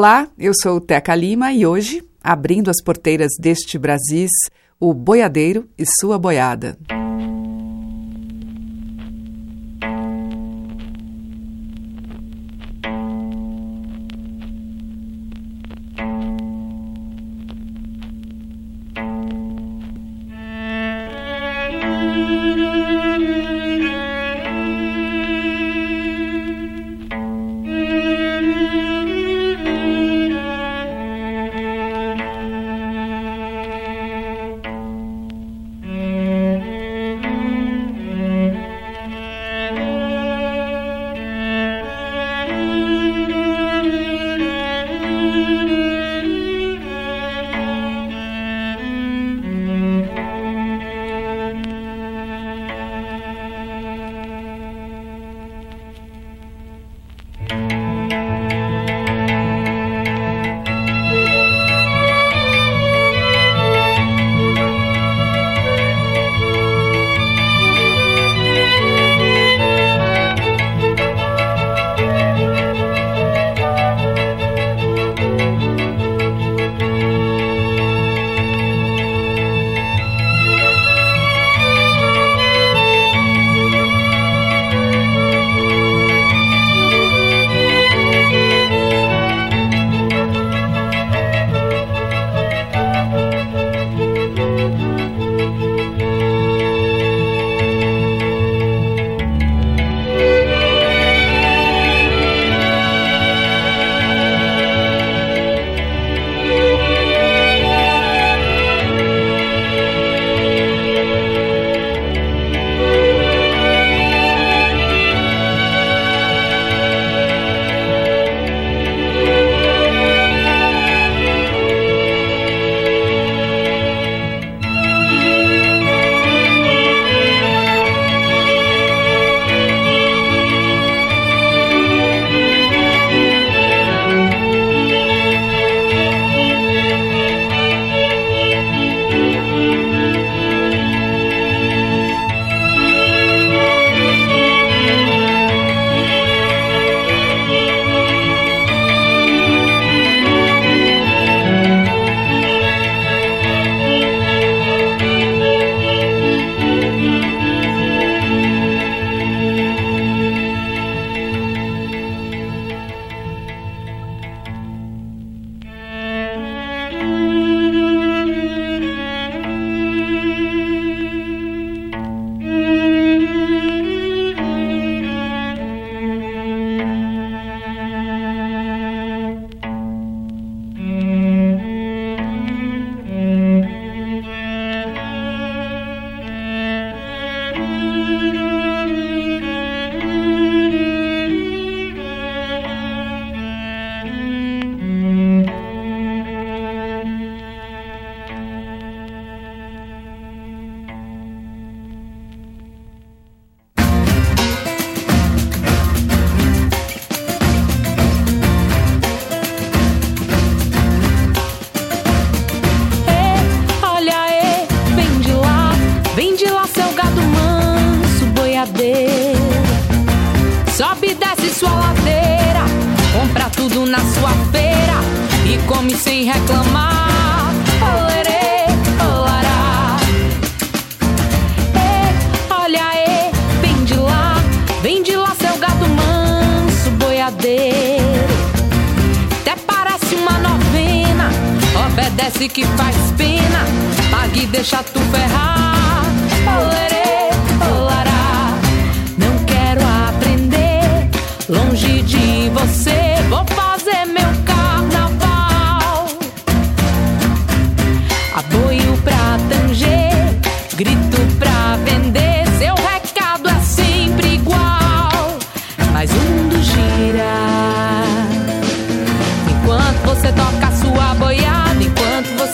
Olá, eu sou Teca Lima e hoje, abrindo as porteiras deste Brasis, o boiadeiro e sua boiada.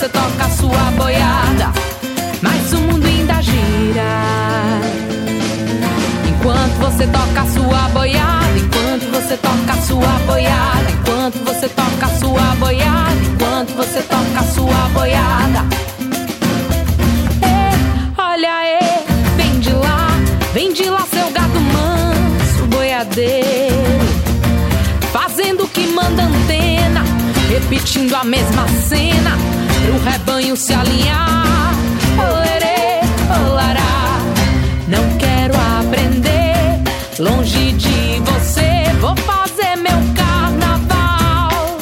você toca a sua boiada, mas o mundo ainda gira. Enquanto você toca a sua boiada, enquanto você toca a sua boiada, enquanto você toca a sua boiada, enquanto você toca a sua boiada. Repetindo a mesma cena, pro rebanho se alinhar. Olerê, olará, não quero aprender longe de você, vou fazer meu carnaval.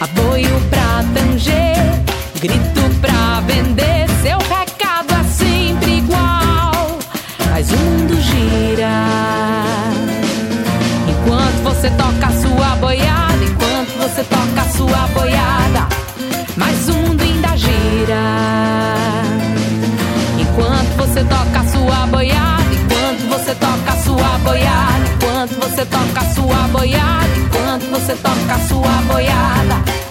Apoio pra tanger, grito pra vender. Seu recado é sempre igual. Faz o mundo girar. Enquanto você toca você toca a sua boiada, mas o mundo ainda gira. Enquanto você toca a sua boiada, enquanto você toca a sua boiada, enquanto você toca a sua boiada, enquanto você toca a sua boiada.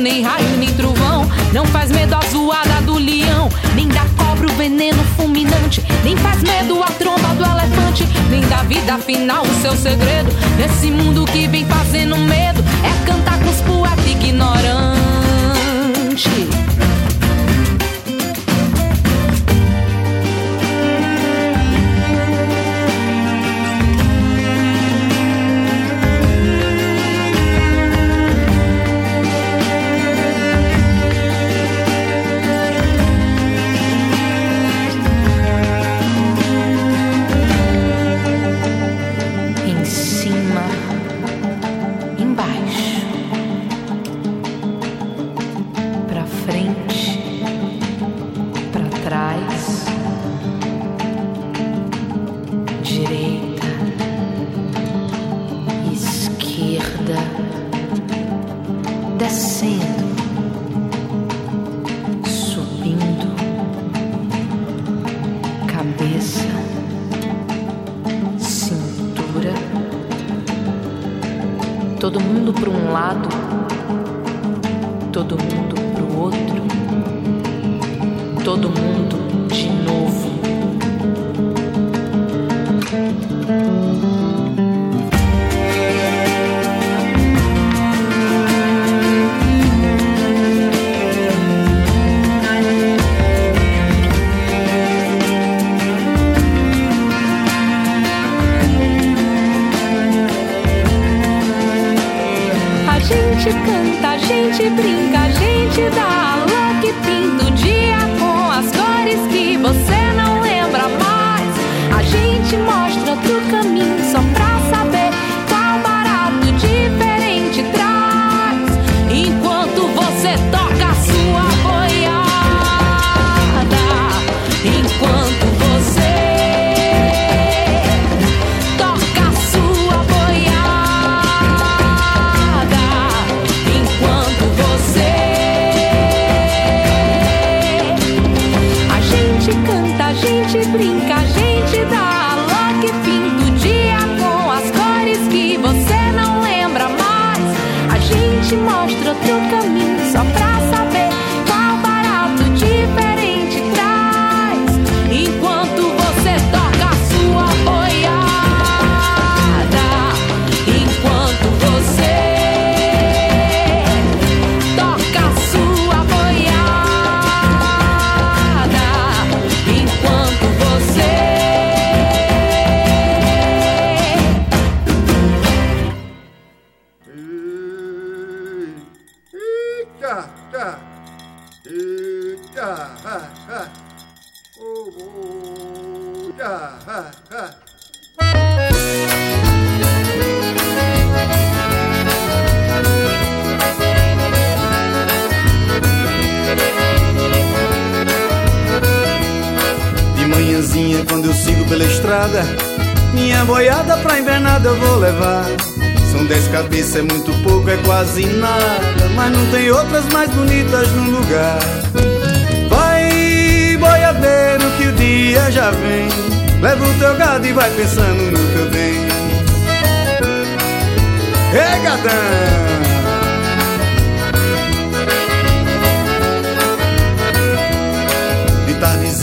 Nem raio, nem trovão. Não faz medo a zoada do leão, nem da cobra o veneno fulminante, nem faz medo a tromba do elefante, nem da vida final o seu segredo. Nesse mundo que vem fazendo medo, é cantar com os poetas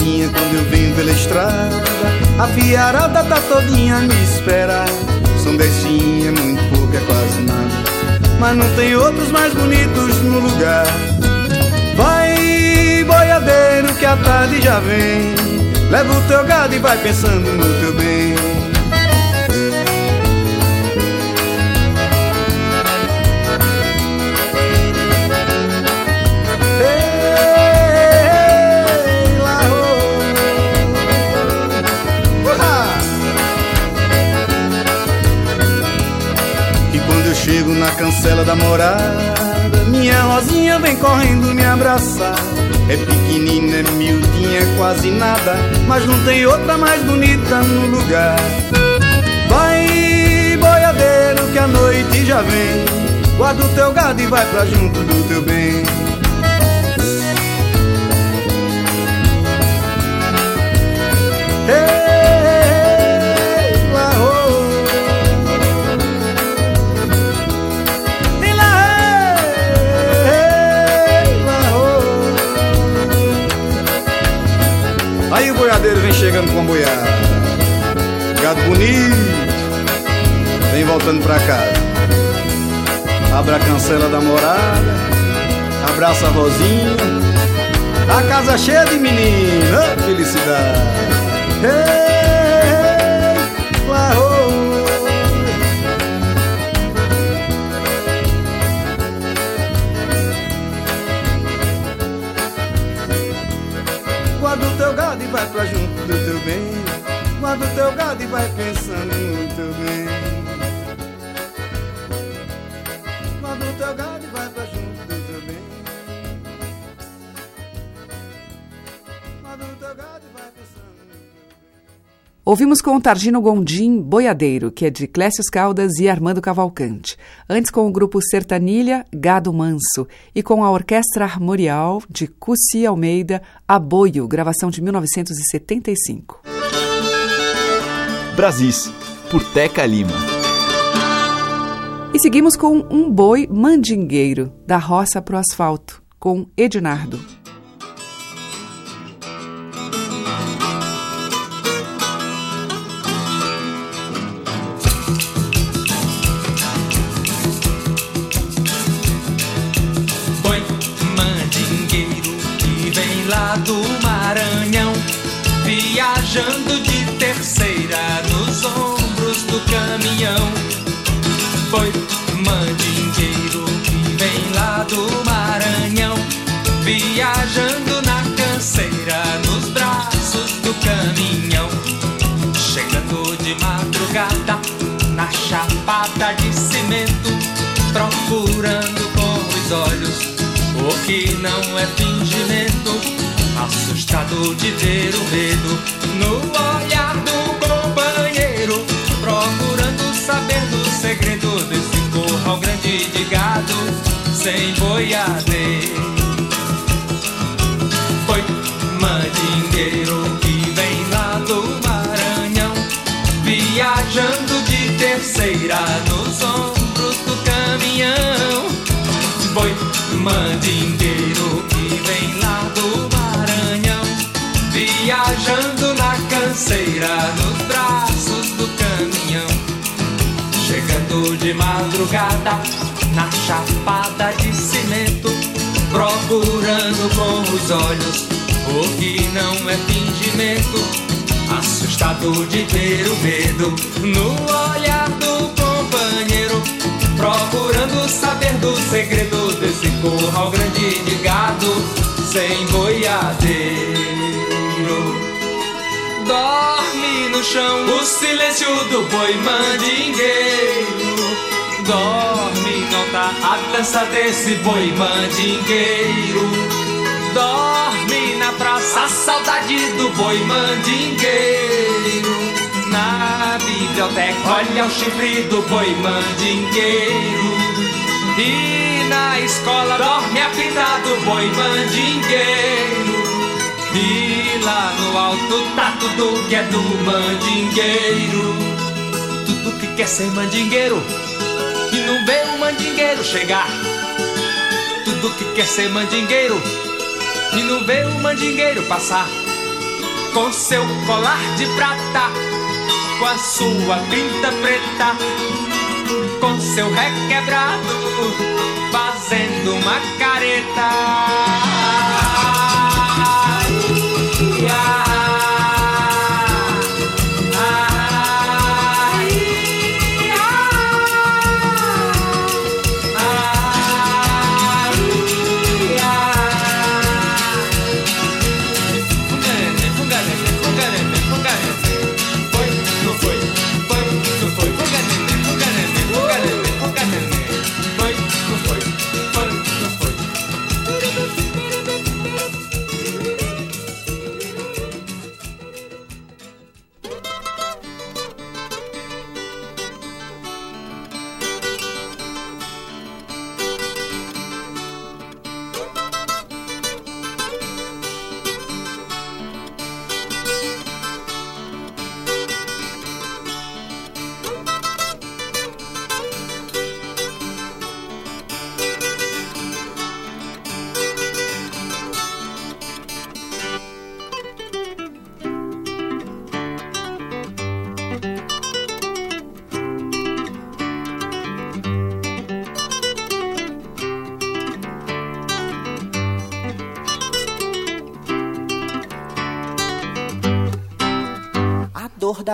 quando eu venho pela estrada, a fiarada tá todinha me esperar. São dez muito pouco, é quase nada. Mas não tem outros mais bonitos no lugar. Vai, boiadeiro, que a tarde já vem. Leva o teu gado e vai pensando no teu bem. Na cancela da morada, minha rosinha vem correndo me abraçar. É pequenina, é miudinha, é quase nada, mas não tem outra mais bonita no lugar. Vai, boiadeiro, que a noite já vem. Guarda o teu gado e vai pra junto do teu bem. Hey! Boiadeiro vem chegando com a boiada. Gado bonito, vem voltando pra casa. Abre a cancela da morada, abraça a Rosinha. A casa cheia de menina, felicidade. Hey, Guarda o teu gado e vai pra junto do teu bem. Guarda o teu gado e vai pensando no teu bem. Guarda o teu gado e vai pra junto do teu bem. Guarda o teu gado e vai pensando. Ouvimos com o Targino Gondim Boiadeiro, que é de Clécius Caldas e Armando Cavalcante. Antes com o grupo Sertanilha, Gado Manso. E com a Orquestra Armorial de Cussi Almeida, Aboio, gravação de 1975. Brasis, por Teca Lima. E seguimos com Um Boi Mandingueiro, da roça pro asfalto, com Edinardo. Viajando de terceira nos ombros do caminhão. Foi mandingueiro que vem lá do Maranhão, viajando na canseira nos braços do caminhão. Chegando de madrugada na chapada de cimento, procurando com os olhos o que não é fingimento assustado de ver o medo no olhar do companheiro, procurando saber do segredo desse corral grande de gado sem boiadeiro. Foi mandingueiro que vem lá do Maranhão, viajando de terceira nos ombros do caminhão. Foi mandingueiro canseira, nos braços do caminhão. Chegando de madrugada na chapada de cimento, procurando com os olhos o que não é fingimento. Assustado de ver o medo no olhar do companheiro, procurando saber do segredo desse curral grande de gado sem boiadeiro. Dorme no chão o silêncio do boi mandingueiro. Dorme, não tá a dança desse boi mandingueiro. Dorme na praça a saudade do boi mandingueiro. Na biblioteca, olha o chifre do boi mandingueiro. E na escola dorme a fita do boi mandingueiro. E lá no alto tá tudo que é do mandingueiro. Tudo que quer ser mandingueiro e não vê o mandingueiro chegar. Tudo que quer ser mandingueiro e não vê o mandingueiro passar. Com seu colar de prata, com a sua pinta preta, com seu requebrado, fazendo uma careta. Dor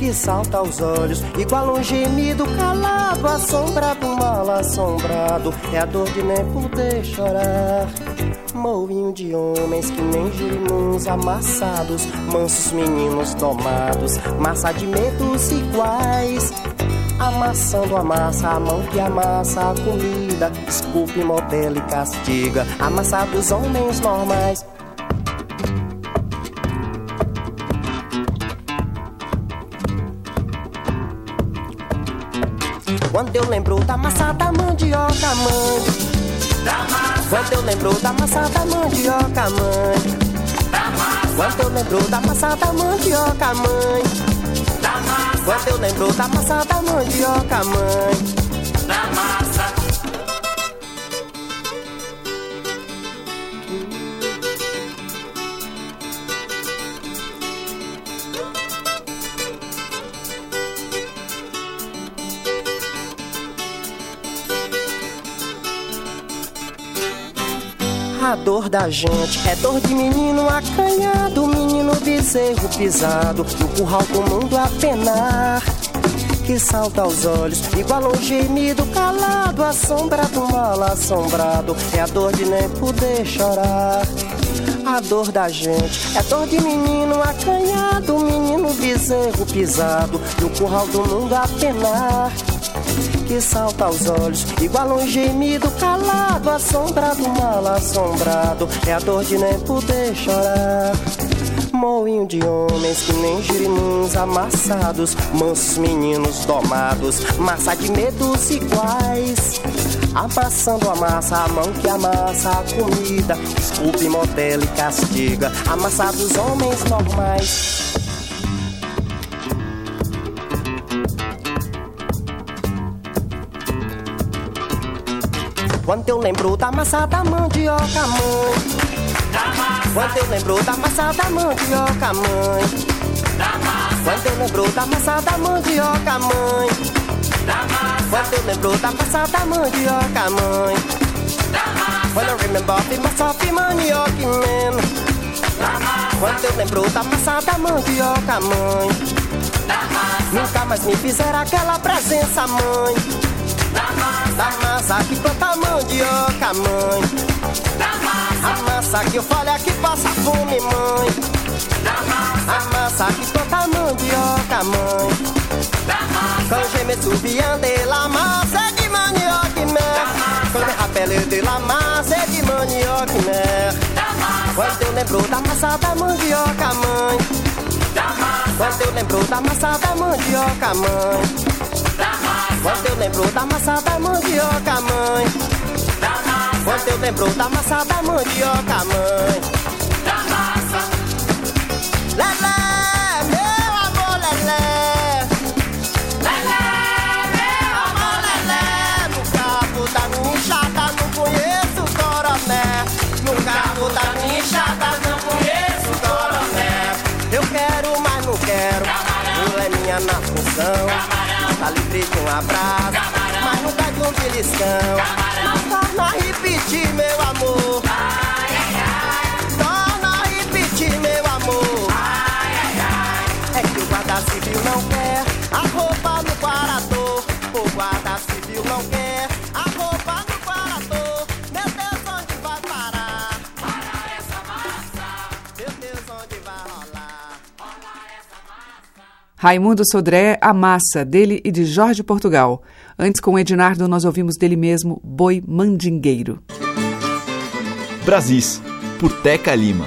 que salta aos olhos, igual um gemido calado, assombrado, mal assombrado, é a dor de nem poder chorar. Moinho de homens que nem girimuns amassados, mansos meninos domados, massa de medos iguais. Amassando a massa, a mão que amassa a comida, esculpe, modela e castiga, amassados homens normais. Quando eu lembro da massa da mandioca, mãe. Quando eu lembro da massa da mandioca, mãe. Quando eu lembro da massa da mandioca, mãe. Quando eu lembro da massa da mandioca, mãe. A dor da gente. É dor de menino acanhado, menino bezerro pisado, no curral do mundo a penar. Que salta aos olhos, igual um gemido calado, assombrado, mal assombrado, é a dor de nem poder chorar. A dor da gente. É dor de menino acanhado, menino bezerro pisado, no curral do mundo a penar que salta aos olhos, igual um gemido calado, assombrado, mal assombrado, é a dor de nem poder chorar. Moinho de homens que nem girimuns amassados, mansos meninos domados, massa de medos iguais. Amassando a massa, a mão que amassa a comida, desculpe, modela e castiga, amassados homens normais. Quando eu lembro da massa da mandioca, mãe. Quando eu lembro da massa da mandioca, mãe. Quando eu lembro da massa da mandioca, mãe. Quando eu lembro da massa da mandioca, mãe. When I remember of my soft manioca, man. Quando eu lembro da massa da mandioca, mãe. Nunca mais me fizeram aquela presença, mãe. Da massa que planta mandioca, mãe. A massa que eu falho que passa fome, mãe. A massa que planta mandioca, mãe. Quand je me souviens de la masse de manioc mer Quand me rappelle de la massa de manioc mer Quando eu lembro da massa da mandioca mãe. Quando eu lembro da massa da mandioca mãe Quando eu lembro da massa da mandioca mãe? Quando eu lembro da massa da mandioca mãe De um abraço Mas nunca de um beliscão Não torna a repetir, meu amor Raimundo Sodré, A Massa, dele e de Jorge Portugal. Antes, com Ednardo, nós ouvimos dele mesmo Boi Mandingueiro. Brasis, por Teca Lima.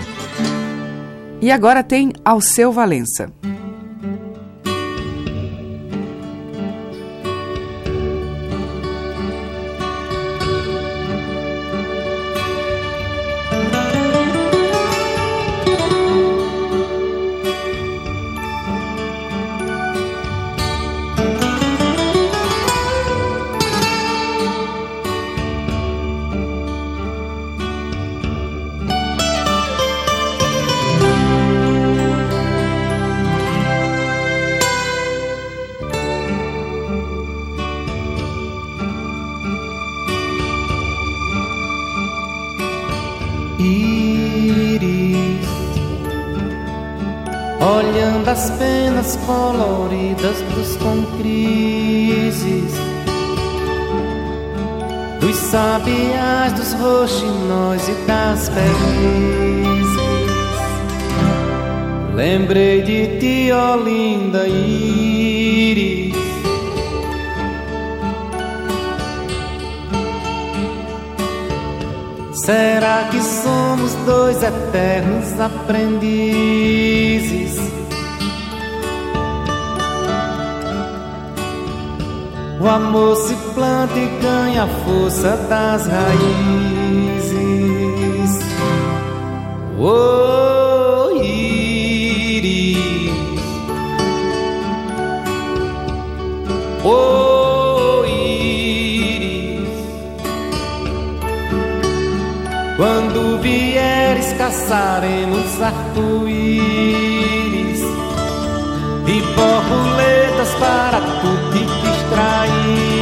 E agora tem Alceu Valença. Que somos dois eternos aprendizes? O amor se planta e ganha a força das raízes. Oh, íris. Oh, caçaremos arco-íris e borboletas para tu te distraíres.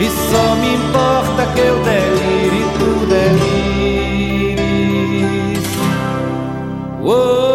E só me importa que eu delire e tu delires. Oh,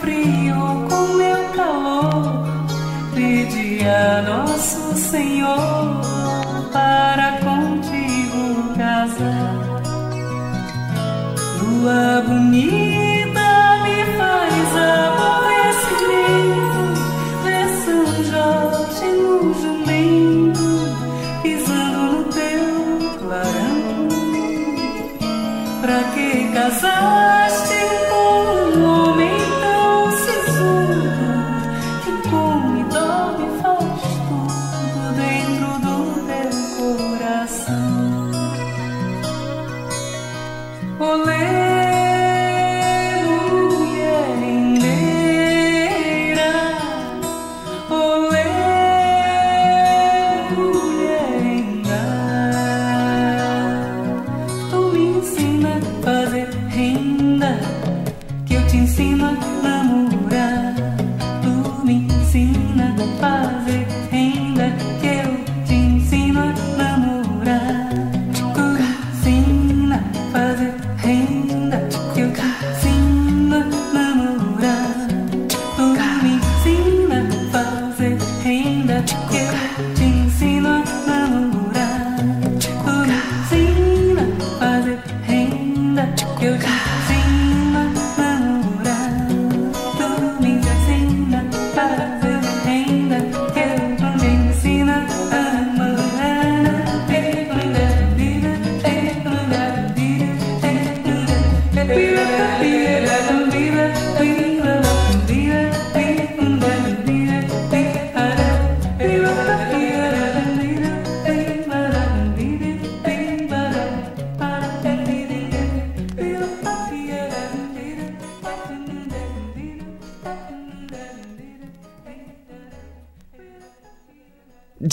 frio com meu calor, pedi a Nosso Senhor para contigo casar. Lua bonita.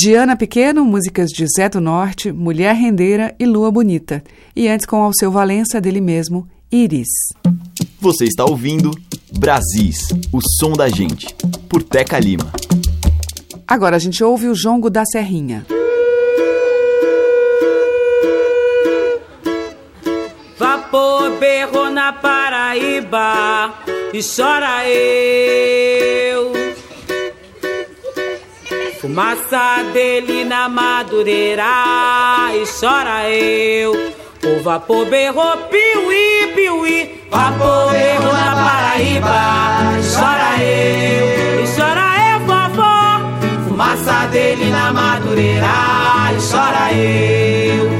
Diana Pequeno, músicas de Zé do Norte, Mulher Rendeira e Lua Bonita. E antes com Alceu Valença, dele mesmo, Iris. Você está ouvindo Brasis, o som da gente, por Teca Lima. Agora a gente ouve o jongo da Serrinha. Vapor berro na Paraíba e chora eu Fumaça dele na madureira e chora eu. O vapor berrou piuí, piuí. Vapor berrou na Paraíba, chora eu. E chora eu, vovó. Fumaça dele na madureira e chora eu.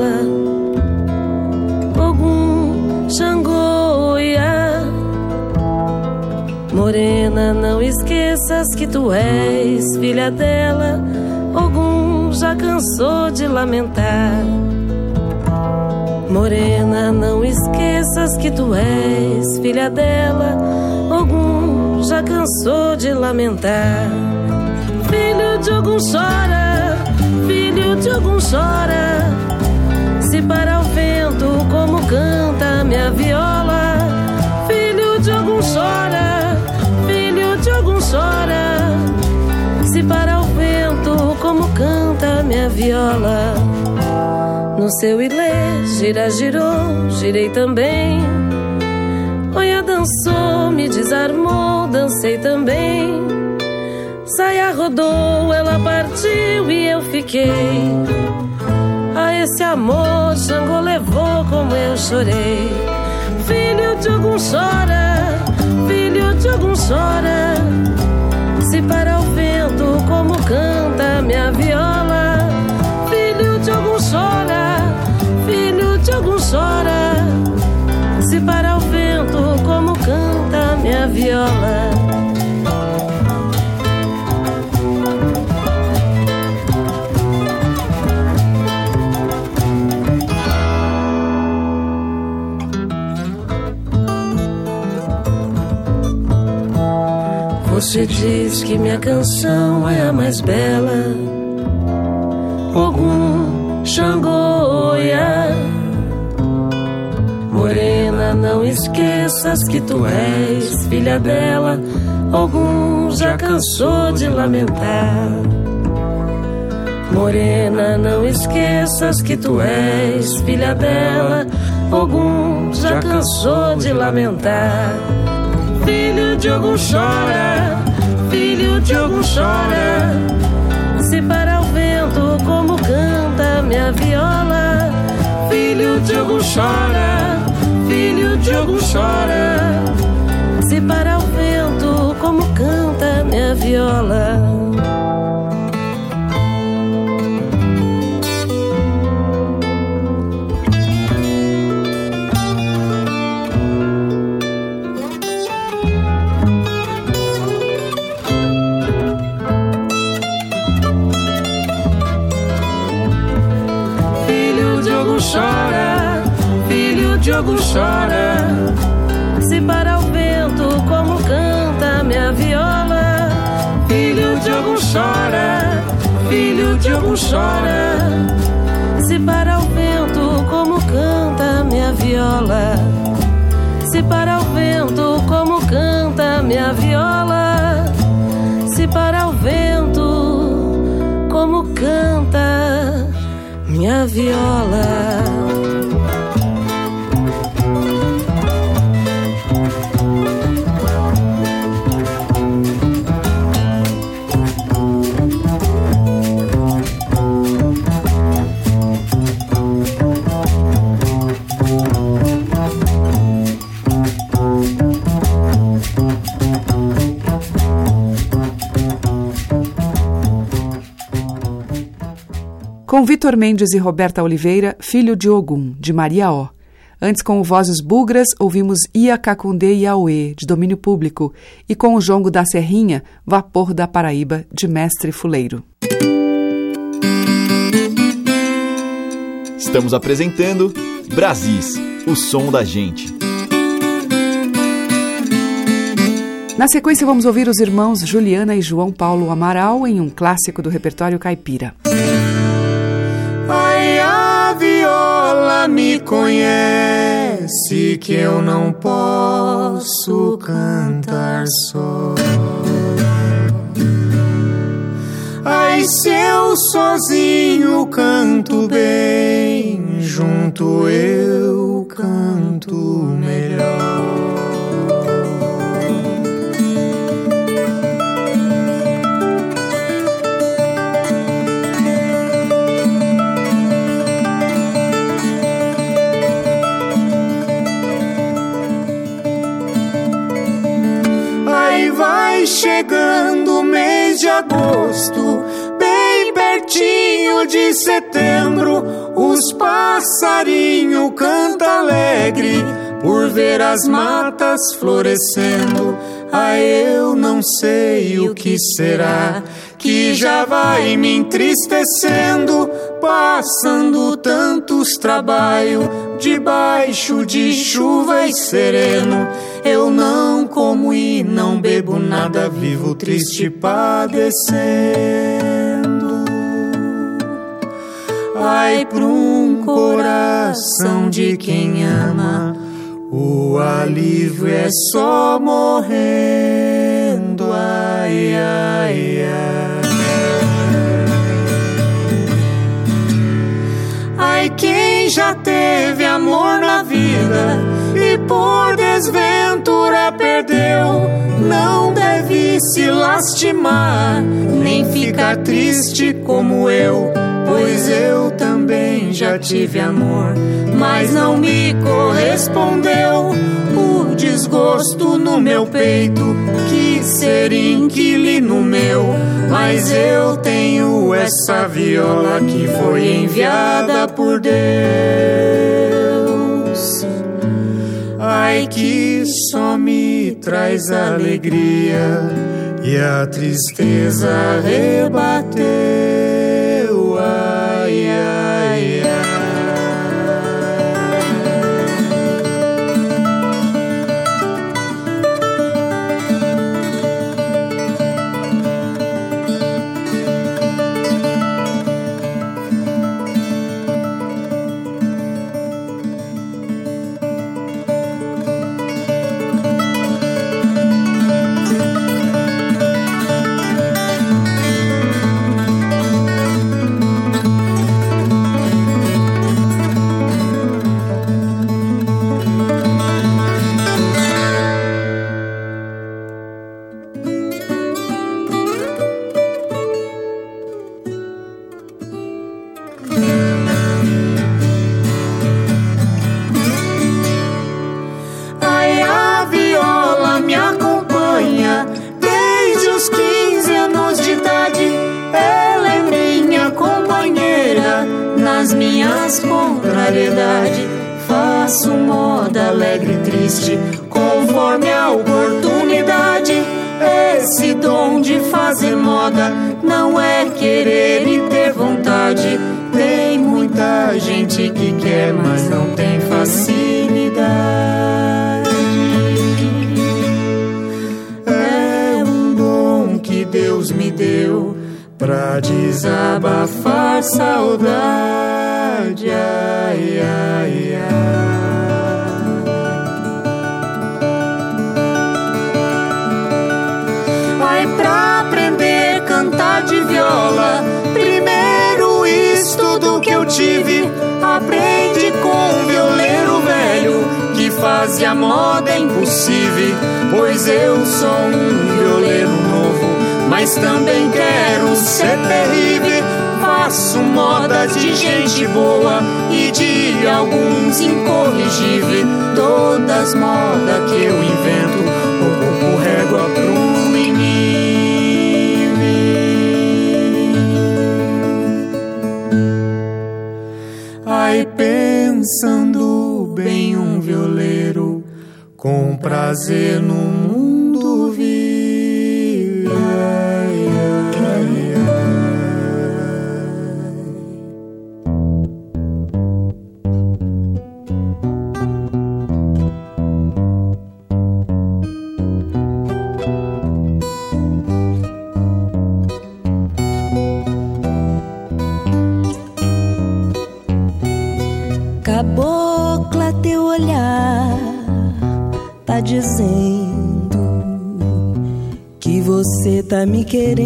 Bela. Ogum. Morena, não esqueças que tu és filha dela. Ogum já cansou de lamentar. Morena, não esqueças que tu és filha dela. Ogum já cansou de lamentar. Filho de Ogum chora, filho de Ogum chora. Se para o vento como canta minha viola. Filho de Ogum chora, filho de Ogum chora. Se para o vento como canta minha viola. No seu ilê, gira, girou, girei também. Olha, dançou, me desarmou, dancei também. Saia rodou, ela partiu e eu fiquei. Esse amor, Xangô levou como eu chorei. Filho de algum chora, filho de algum chora. Se para o vento, como canta minha viola. Filho de algum chora, filho de algum chora. Se para o vento, como canta minha viola. Você diz que minha canção é a mais bela. Ogum, Xangô, Oiá. Morena, não esqueças que tu és filha dela. Ogum já cansou de lamentar. Morena, não esqueças que tu és filha dela. Ogum já cansou de lamentar. Filho de Ogum chora, de Ogum chora. Se para o vento como canta minha viola. Filho de Ogum chora, filho de Ogum chora. Se para o vento como canta minha viola. Chora. Se para o vento como canta minha viola. Se para o vento como canta minha viola. Se para o vento como canta minha viola. Com Vitor Mendes e Roberta Oliveira, Filho de Ogum, de Maria O. Antes, com o Vozes Bugras, ouvimos Ia Cacundê e de domínio público, e com o Jongo da Serrinha, Vapor da Paraíba, de Mestre Fuleiro. Estamos apresentando Brasis, o som da gente. Na sequência, vamos ouvir os irmãos Juliana e João Paulo Amaral em um clássico do repertório caipira. A viola me conhece que eu não posso cantar só. Ai, se eu sozinho canto bem, junto eu canto melhor. Chegando o mês de agosto, bem pertinho de setembro, os passarinhos canta alegre por ver as matas florescendo. Ah, eu não sei o que será que já vai me entristecendo, passando tantos trabalhos debaixo de chuva e sereno. Bebo nada, vivo triste padecendo. Ai, pra um coração de quem ama, o alívio é só morrendo. Ai, ai, ai. Ai, quem já teve amor na vida por desventura perdeu, não deve se lastimar, nem ficar triste como eu, pois eu também já tive amor, mas não me correspondeu. O desgosto no meu peito, quis ser inquilino meu, mas eu tenho essa viola que foi enviada por Deus. Ai, que só me traz alegria e a tristeza rebateu. Pois eu sou um violeiro novo, mas também quero ser terrível. Faço modas de gente boa e de alguns incorrigíveis. Todas modas que eu invento, o corpo régua pro Ai, pensando bem um violeiro com prazer no você tá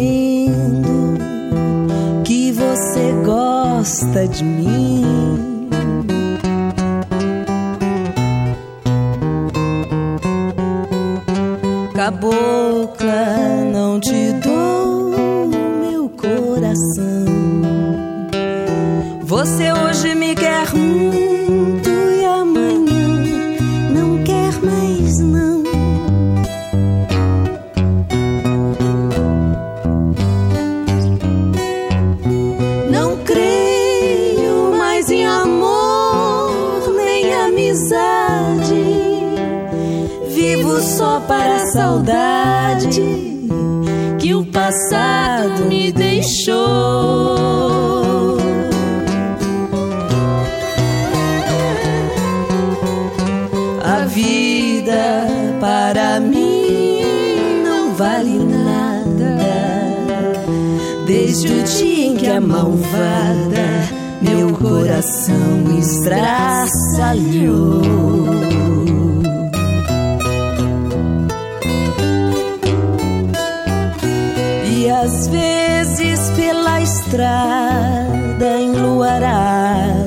vezes pela estrada enluarada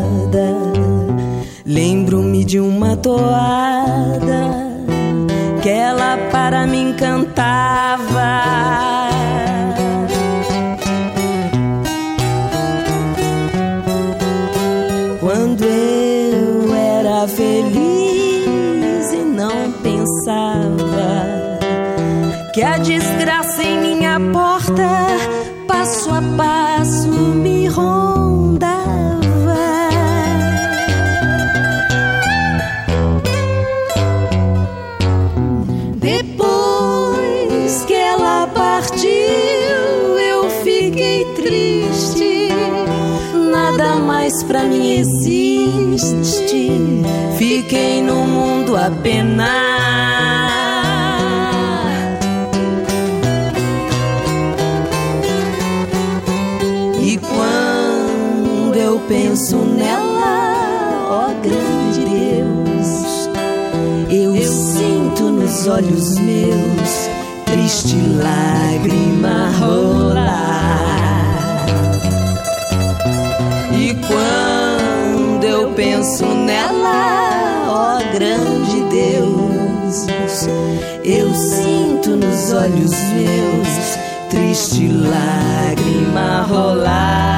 Lembro-me de uma toada que ela para mim cantava. Quando eu era feliz e não pensava que a penar. E quando eu penso nela, ó grande Deus, eu sinto nos olhos meus triste lágrima. Nos olhos meus triste lágrima rolar.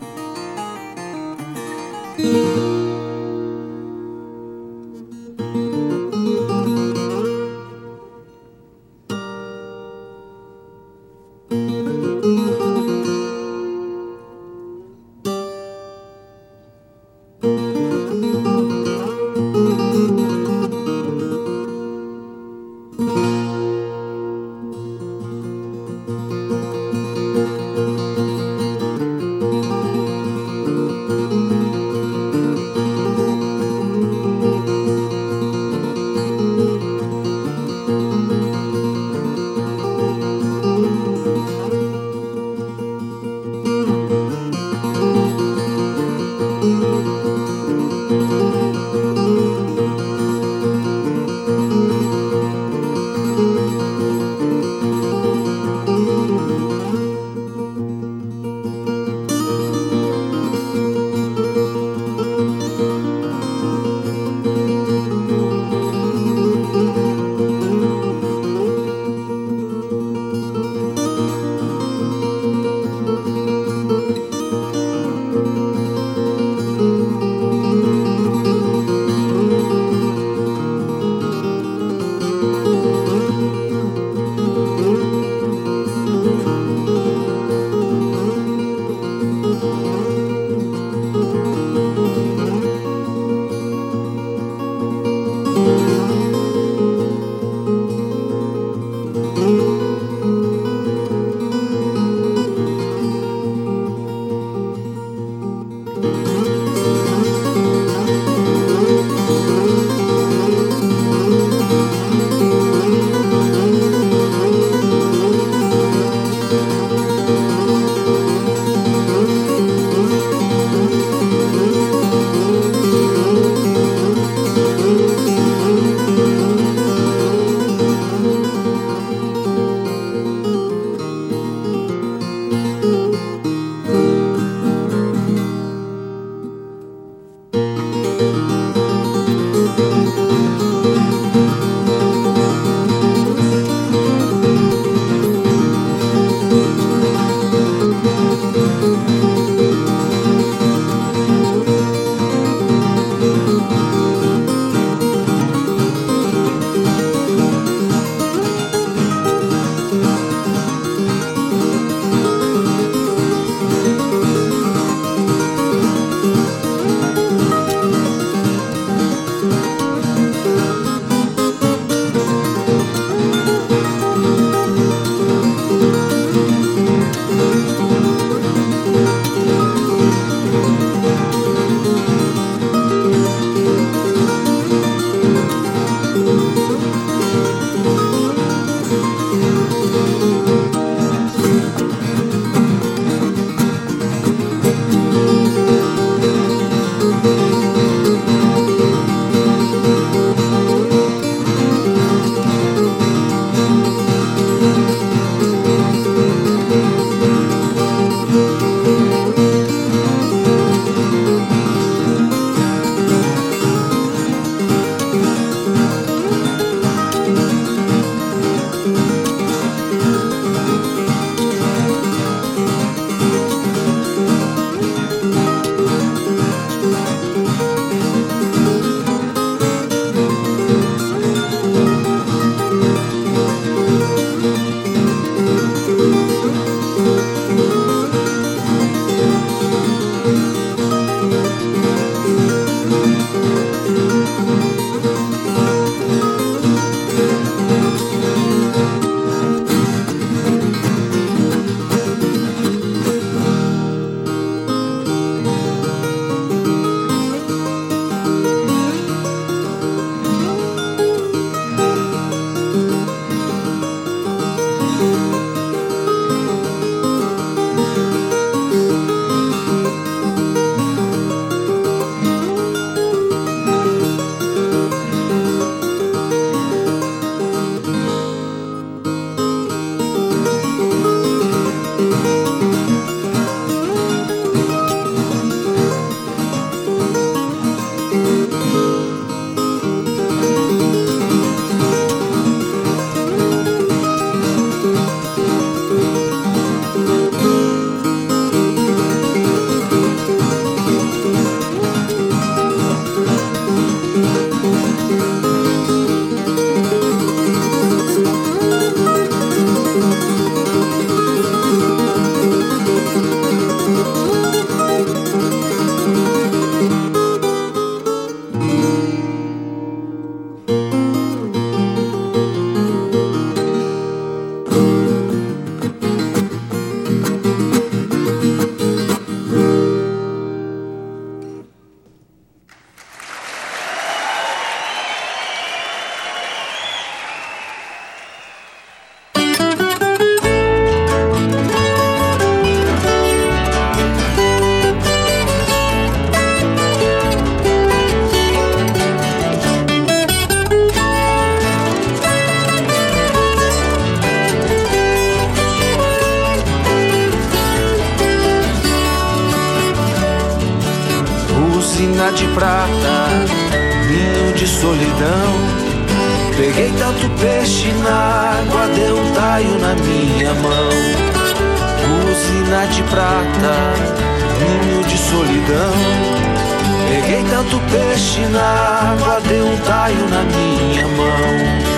Tanto peixe na água, deu um taio na minha mão.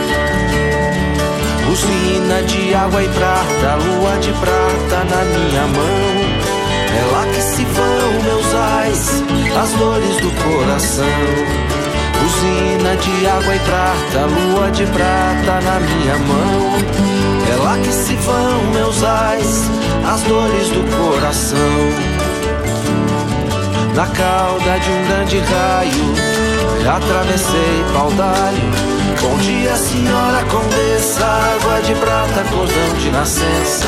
Usina de água e prata, lua de prata na minha mão. É lá que se vão meus ais, as dores do coração. Usina de água e prata, lua de prata na minha mão. É lá que se vão meus ais, as dores do coração. Na cauda de um grande raio, atravessei paudalho. Bom dia, senhora condessa, água de prata, cordão de nascença.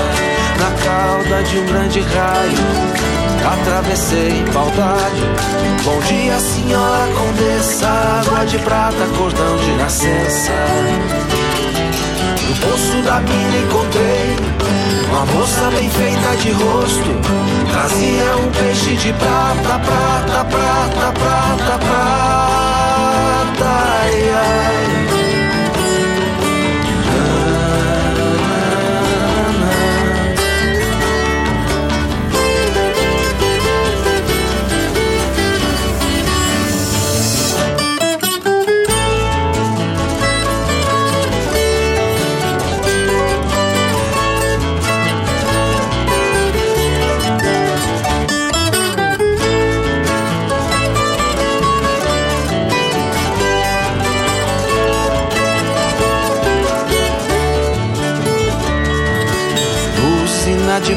Na cauda de um grande raio, Atravessei Paudalho Bom dia, senhora condessa Água de prata, cordão de nascença No poço da mina encontrei Uma moça bem feita de rosto Trazia um peixe de prata, prata, prata, prata, prata ai, ai.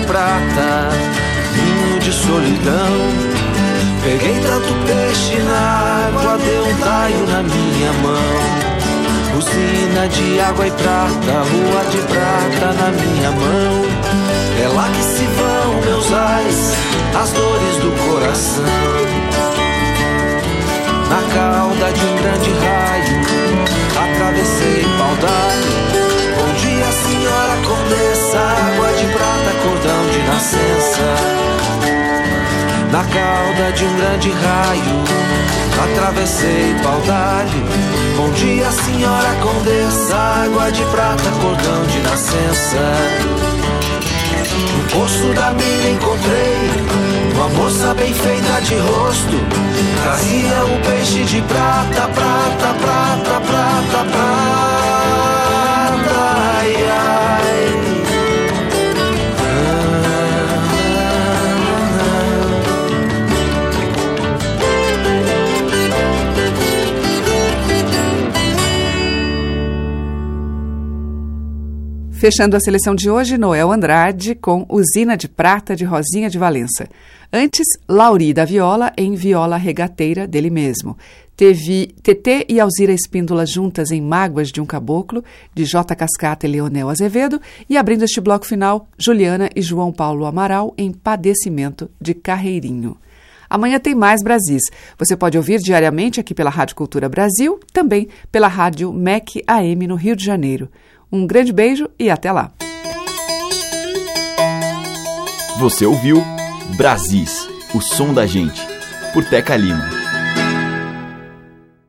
Prata, vinho de solidão. Peguei tanto peixe na água, deu um taio na minha mão. Usina de água e prata, lua de prata na minha mão. É lá que se vão meus ais, as dores do coração. Na cauda de um grande raio, atravessei paudalho dia, senhora condessa, água de nascença. Na cauda de um grande raio, atravessei paudalho. Bom dia, senhora condessa, água de prata, cordão de nascença. No poço da mina encontrei uma moça bem feita de rosto. Trazia um peixe de prata, prata, prata, prata, prata ai, ai. Fechando a seleção de hoje, Noel Andrade com Usina de Prata de Rosinha de Valença. Antes, Lauri da Viola em Viola Regateira dele mesmo. Teve TT e Alzira Espíndola juntas em Mágoas de um Caboclo, de J. Cascata e Leonel Azevedo. E abrindo este bloco final, Juliana e João Paulo Amaral em Padecimento de Carreirinho. Amanhã tem mais Brasis. Você pode ouvir diariamente aqui pela Rádio Cultura Brasil, também pela Rádio MEC AM no Rio de Janeiro. Um grande beijo e até lá. Você ouviu Brasis, o som da gente, por Teca Lima.